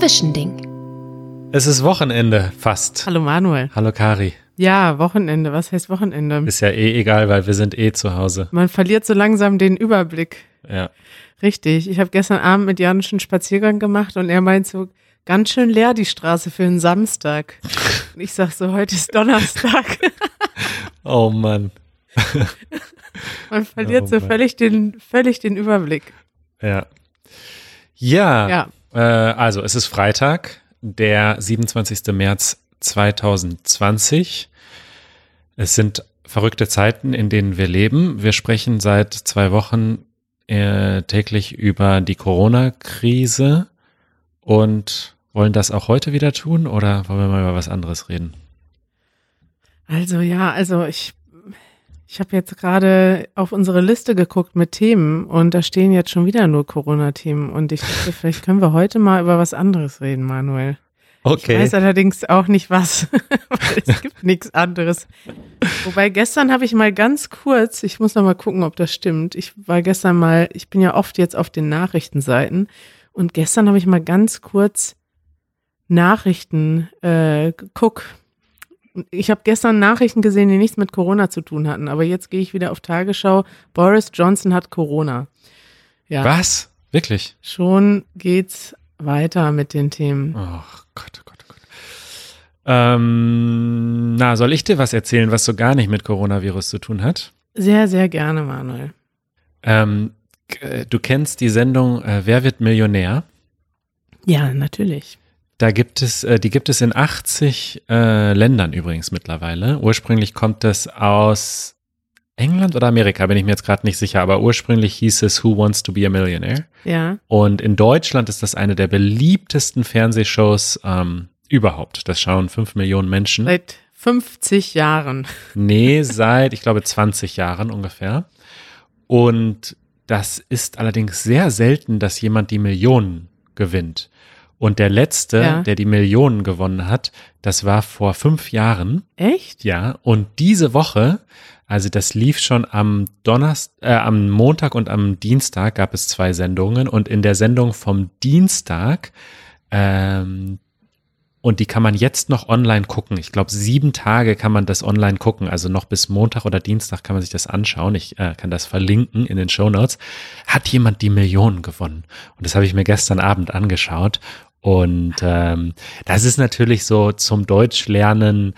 Zwischending. Es ist Wochenende, fast. Hallo Manuel. Hallo Kari. Ja, Wochenende. Was heißt Wochenende? Ist ja eh egal, weil wir sind eh zu Hause. Man verliert so langsam den Überblick. Ja. Richtig. Ich habe gestern Abend mit Janusz einen Spaziergang gemacht und er meint so, ganz schön leer die Straße für einen Samstag. Und ich sag so, heute ist Donnerstag. Oh Mann. Man verliert Oh so Mann. völlig den, völlig den Überblick. Ja. Ja. Ja. Äh, also, es ist Freitag, der 27. März 2020. Es sind verrückte Zeiten, in denen wir leben. Wir sprechen seit zwei Wochen äh, täglich über die Corona-Krise und wollen das auch heute wieder tun oder wollen wir mal über was anderes reden? Also ja, also ich, ich habe jetzt gerade auf unsere Liste geguckt mit Themen und da stehen jetzt schon wieder nur Corona-Themen und ich dachte, vielleicht können wir heute mal über was anderes reden, Manuel. Ich weiß allerdings auch nicht was, weil es gibt nichts anderes. Wobei gestern habe ich mal ganz kurz, ich muss noch mal gucken, ob das stimmt. Ich war gestern mal, ich bin ja oft jetzt auf den Nachrichtenseiten und gestern habe ich mal ganz kurz Nachrichten äh, guck. Ich habe gestern Nachrichten gesehen, die nichts mit Corona zu tun hatten, aber jetzt gehe ich wieder auf Tagesschau. Boris Johnson hat Corona. Ja, Was? Wirklich? schon geht's weiter mit den Themen. Oh Gott, oh Gott, oh Gott. Ähm, na, soll ich dir was erzählen, was so gar nicht mit Coronavirus zu tun hat? Sehr, sehr gerne, Manuel. Ähm, k- du kennst die Sendung äh, Wer wird Millionär? Ja, natürlich. Da gibt es, äh, die gibt es in 80 äh, Ländern übrigens mittlerweile. Ursprünglich kommt es aus England oder Amerika, bin ich mir jetzt gerade nicht sicher, aber ursprünglich hieß es Who Wants to be a Millionaire? Ja. Und in Deutschland ist das eine der beliebtesten Fernsehshows ähm, überhaupt. Das schauen fünf Millionen Menschen. Seit 50 Jahren. Nee, seit, ich glaube, 20 Jahren ungefähr. Und das ist allerdings sehr selten, dass jemand die Millionen gewinnt. Und der letzte, Ja. der die Millionen gewonnen hat, das war vor fünf Jahren. Echt? Ja, und diese Woche, also das lief schon am Donnerstag, äh, am Montag und am Dienstag gab es zwei Sendungen und in der Sendung vom Dienstag, ähm, und die kann man jetzt noch online gucken. Ich glaube, sieben Tage kann man das online gucken. Also noch bis Montag oder Dienstag kann man sich das anschauen. Ich äh, kann das verlinken in den Show Notes. Hat jemand die Millionen gewonnen? Und das habe ich mir gestern Abend angeschaut. Und ähm, das ist natürlich so zum Deutschlernen,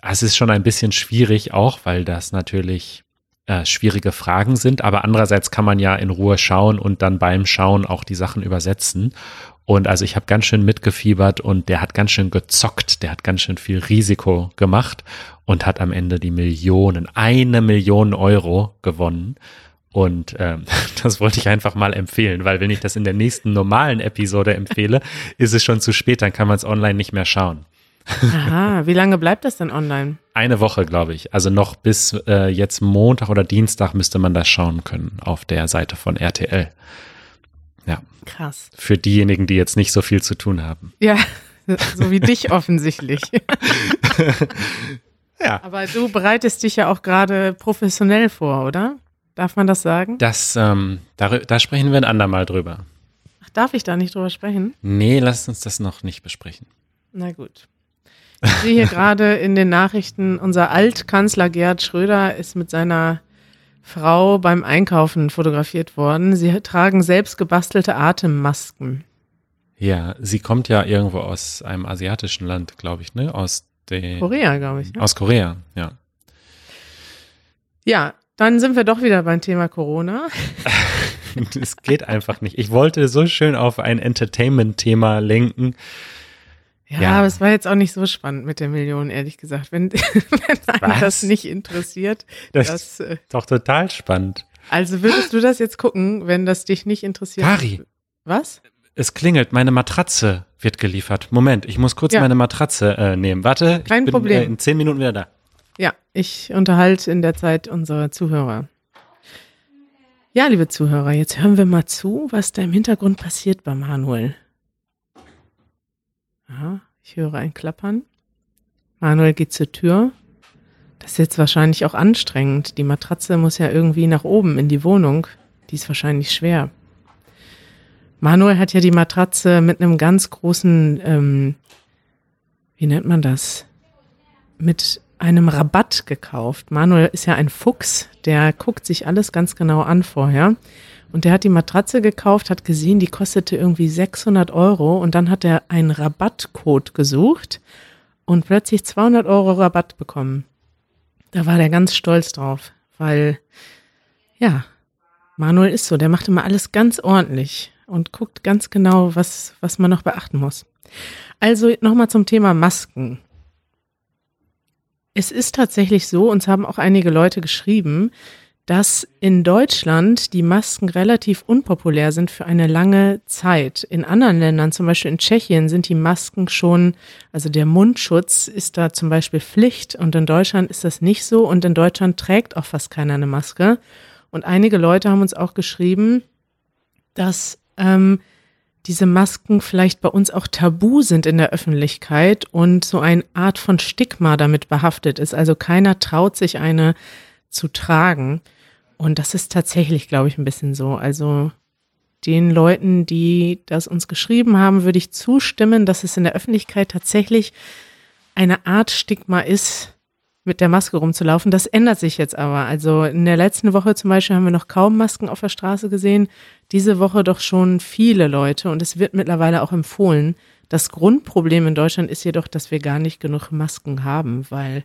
es ist schon ein bisschen schwierig auch, weil das natürlich äh, schwierige Fragen sind. Aber andererseits kann man ja in Ruhe schauen und dann beim Schauen auch die Sachen übersetzen. Und also ich habe ganz schön mitgefiebert und der hat ganz schön gezockt, der hat ganz schön viel Risiko gemacht und hat am Ende die Millionen, eine Million Euro gewonnen. Und ähm, das wollte ich einfach mal empfehlen, weil wenn ich das in der nächsten normalen Episode empfehle, ist es schon zu spät, dann kann man es online nicht mehr schauen. Aha, wie lange bleibt das denn online? Eine Woche, glaube ich. Also noch bis äh, jetzt Montag oder Dienstag müsste man das schauen können auf der Seite von RTL. Ja, Krass. für diejenigen, die jetzt nicht so viel zu tun haben. Ja, so wie dich offensichtlich. Ja. Aber du bereitest dich ja auch gerade professionell vor, oder? Darf man das sagen? Das, ähm, da, da sprechen wir ein andermal drüber. Ach, darf ich da nicht drüber sprechen? Nee, lasst uns das noch nicht besprechen. Na gut. Ich sehe hier gerade in den Nachrichten, unser Altkanzler Gerhard Schröder ist mit seiner Frau beim Einkaufen fotografiert worden. Sie tragen selbst gebastelte Atemmasken. Ja, sie kommt ja irgendwo aus einem asiatischen Land, glaube ich, ne? Aus der Korea, glaube ich. Ne? Aus Korea, ja. Ja, dann sind wir doch wieder beim Thema Corona. Es geht einfach nicht. Ich wollte so schön auf ein Entertainment-Thema lenken. Ja, Ja. aber es war jetzt auch nicht so spannend mit der Million, ehrlich gesagt. Wenn, wenn einen das nicht interessiert, Das, das, äh, ist doch total spannend. also würdest du das jetzt gucken, wenn das dich nicht interessiert? Kari. Was? Es klingelt, meine Matratze wird geliefert. Moment, ich muss kurz Ja. meine Matratze äh, nehmen. Warte, Kein ich bin Problem. Äh, in zehn Minuten wieder da. Ja, ich unterhalte in der Zeit unsere Zuhörer. Ja, liebe Zuhörer, jetzt hören wir mal zu, was da im Hintergrund passiert bei Manuel. Aha, ich höre ein Klappern. Manuel geht zur Tür. Das ist jetzt wahrscheinlich auch anstrengend. Die Matratze muss ja irgendwie nach oben in die Wohnung. Die ist wahrscheinlich schwer. Manuel hat ja die Matratze mit einem ganz großen, ähm, wie nennt man das? Mit einem Rabatt gekauft. Manuel ist ja ein Fuchs, der guckt sich alles ganz genau an vorher. Und der hat die Matratze gekauft, hat gesehen, die kostete irgendwie 600 Euro und dann hat er einen Rabattcode gesucht und plötzlich 200 Euro Rabatt bekommen. Da war der ganz stolz drauf, weil, ja, Manuel ist so, der macht immer alles ganz ordentlich und guckt ganz genau, was, was man noch beachten muss. Also nochmal zum Thema Masken. Es ist tatsächlich so, uns haben auch einige Leute geschrieben, dass in Deutschland die Masken relativ unpopulär sind für eine lange Zeit. In anderen Ländern, zum Beispiel in Tschechien, sind die Masken schon, also der Mundschutz ist da zum Beispiel Pflicht und in Deutschland ist das nicht so und in Deutschland trägt auch fast keiner eine Maske. Und einige Leute haben uns auch geschrieben, dass ähm, diese Masken vielleicht bei uns auch tabu sind in der Öffentlichkeit und so eine Art von Stigma damit behaftet ist. Also keiner traut sich eine zu tragen. Und das ist tatsächlich, glaube ich, ein bisschen so. Also den Leuten, die das uns geschrieben haben, würde ich zustimmen, dass es in der Öffentlichkeit tatsächlich eine Art Stigma ist, mit der Maske rumzulaufen. Das ändert sich jetzt aber. Also in der letzten Woche zum Beispiel haben wir noch kaum Masken auf der Straße gesehen. Diese Woche doch schon viele Leute und es wird mittlerweile auch empfohlen. Das Grundproblem in Deutschland ist jedoch, dass wir gar nicht genug Masken haben, weil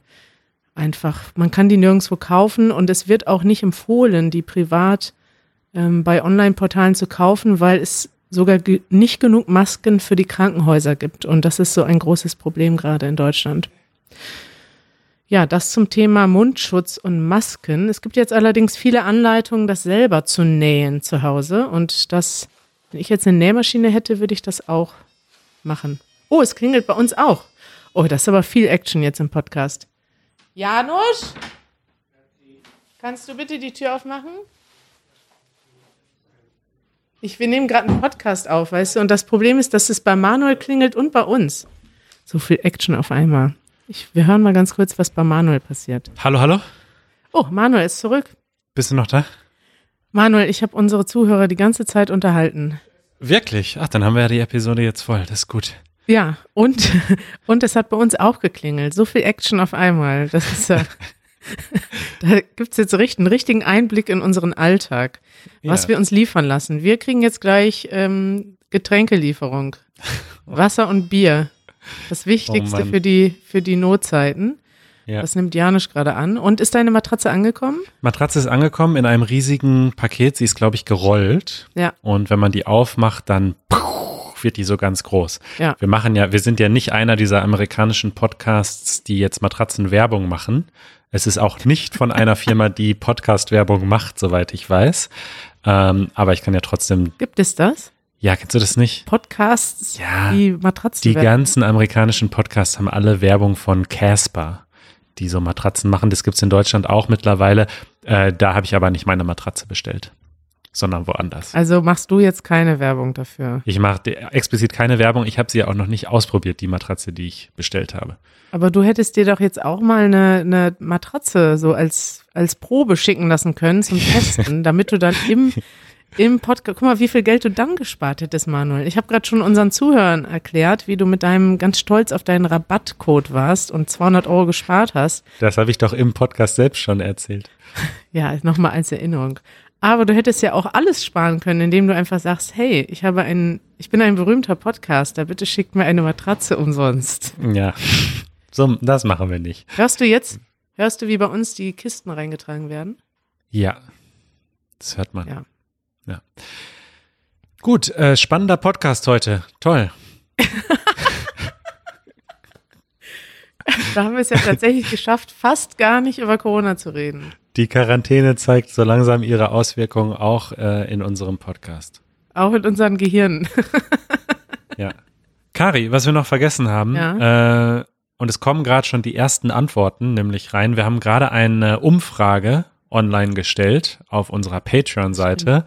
einfach, man kann die nirgendwo kaufen und es wird auch nicht empfohlen, die privat ähm, bei Online-Portalen zu kaufen, weil es sogar ge nicht genug Masken für die Krankenhäuser gibt. Und das ist so ein großes Problem gerade in Deutschland. Ja, das zum Thema Mundschutz und Masken. Es gibt jetzt allerdings viele Anleitungen, das selber zu nähen zu Hause. Und das, wenn ich jetzt eine Nähmaschine hätte, würde ich das auch machen. Oh, es klingelt bei uns auch. Oh, das ist aber viel Action jetzt im Podcast. Janusz? Kannst du bitte die Tür aufmachen? Ich, wir nehmen gerade einen Podcast auf, weißt du, und das Problem ist, dass es bei Manuel klingelt und bei uns. So viel Action auf einmal. Ich, wir hören mal ganz kurz, was bei Manuel passiert. Hallo, hallo? Oh, Manuel ist zurück. Bist du noch da? Manuel, ich habe unsere Zuhörer die ganze Zeit unterhalten. Wirklich? Ach, dann haben wir ja die Episode jetzt voll. Das ist gut. Ja, und, und es hat bei uns auch geklingelt. So viel Action auf einmal. Das ist ja. da gibt's jetzt richtig, einen richtigen Einblick in unseren Alltag, was ja. wir uns liefern lassen. Wir kriegen jetzt gleich ähm, Getränkelieferung. Wasser und Bier. Das Wichtigste oh für, die, für die Notzeiten. Ja. Das nimmt Janusz gerade an. Und ist deine Matratze angekommen? Matratze ist angekommen in einem riesigen Paket. Sie ist, glaube ich, gerollt. Ja. Und wenn man die aufmacht, dann wird die so ganz groß. Ja. Wir machen ja, wir sind ja nicht einer dieser amerikanischen Podcasts, die jetzt Matratzenwerbung machen. Es ist auch nicht von einer Firma, die Podcast-Werbung macht, soweit ich weiß. Ähm, aber ich kann ja trotzdem. Gibt es das? Ja, kennst du das nicht? Podcasts, ja, die Matratzen. Die ganzen amerikanischen Podcasts haben alle Werbung von Casper, die so Matratzen machen. Das gibt's in Deutschland auch mittlerweile. Äh, da habe ich aber nicht meine Matratze bestellt sondern woanders. Also machst du jetzt keine Werbung dafür? Ich mache explizit keine Werbung. Ich habe sie ja auch noch nicht ausprobiert, die Matratze, die ich bestellt habe. Aber du hättest dir doch jetzt auch mal eine, eine Matratze so als, als Probe schicken lassen können zum Testen, damit du dann im, im Podcast, guck mal, wie viel Geld du dann gespart hättest, Manuel. Ich habe gerade schon unseren Zuhörern erklärt, wie du mit deinem ganz stolz auf deinen Rabattcode warst und 200 Euro gespart hast. Das habe ich doch im Podcast selbst schon erzählt. ja, nochmal als Erinnerung. Aber du hättest ja auch alles sparen können, indem du einfach sagst, hey, ich habe einen, ich bin ein berühmter Podcaster, bitte schickt mir eine Matratze umsonst. Ja. So, das machen wir nicht. Hörst du jetzt, hörst du, wie bei uns die Kisten reingetragen werden? Ja. Das hört man. Ja. Ja. Gut, äh, spannender Podcast heute. Toll. da haben wir es ja tatsächlich geschafft, fast gar nicht über Corona zu reden. Die Quarantäne zeigt so langsam ihre Auswirkungen auch äh, in unserem Podcast. Auch in unseren Gehirnen. ja. Kari, was wir noch vergessen haben, ja. äh, und es kommen gerade schon die ersten Antworten, nämlich rein. Wir haben gerade eine Umfrage online gestellt auf unserer Patreon-Seite,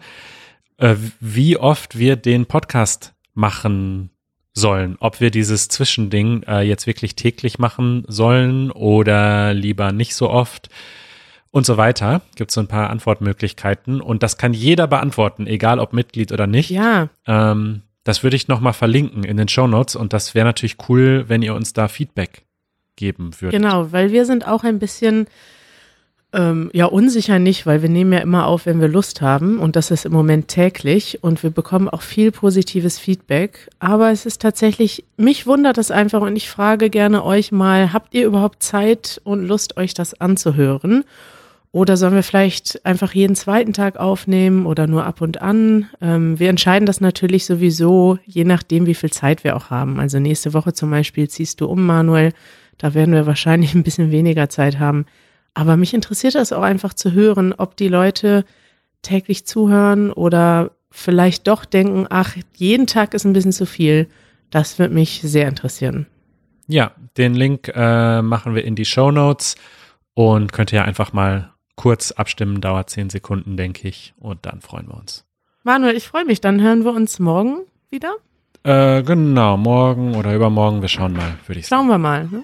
äh, wie oft wir den Podcast machen sollen. Ob wir dieses Zwischending äh, jetzt wirklich täglich machen sollen oder lieber nicht so oft. und so weiter. Gibt so ein paar Antwortmöglichkeiten und das kann jeder beantworten, egal ob Mitglied oder nicht. Ja. Ähm, das würde ich nochmal verlinken in den Show Notes und das wäre natürlich cool, wenn ihr uns da Feedback geben würdet. Genau, weil wir sind auch ein bisschen ähm, ja, unsicher nicht, weil wir nehmen ja immer auf, wenn wir Lust haben und das ist im Moment täglich und wir bekommen auch viel positives Feedback. Aber es ist tatsächlich, mich wundert das einfach und ich frage gerne euch mal, habt ihr überhaupt Zeit und Lust, euch das anzuhören? Oder sollen wir vielleicht einfach jeden zweiten Tag aufnehmen oder nur ab und an? Ähm, wir entscheiden das natürlich sowieso, je nachdem, wie viel Zeit wir auch haben. Also nächste Woche zum Beispiel ziehst du um, Manuel. Da werden wir wahrscheinlich ein bisschen weniger Zeit haben. Aber mich interessiert das auch einfach zu hören, ob die Leute täglich zuhören oder vielleicht doch denken, ach, jeden Tag ist ein bisschen zu viel. Das wird mich sehr interessieren. Ja, den Link äh, machen wir in die Show Notes und könnt ihr einfach mal kurz abstimmen. Dauert zehn Sekunden, denke ich. Und dann freuen wir uns. Manuel, ich freue mich. Dann hören wir uns morgen wieder. Äh, genau, morgen oder übermorgen. Wir schauen mal, würde ich sagen. Schauen wir mal. Ne?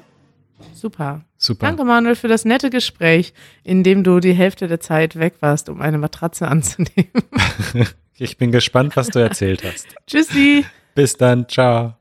Super. Super. Danke, Manuel, für das nette Gespräch, in dem du die Hälfte der Zeit weg warst, um eine Matratze anzunehmen. ich bin gespannt, was du erzählt hast. Tschüssi. Bis dann. Ciao.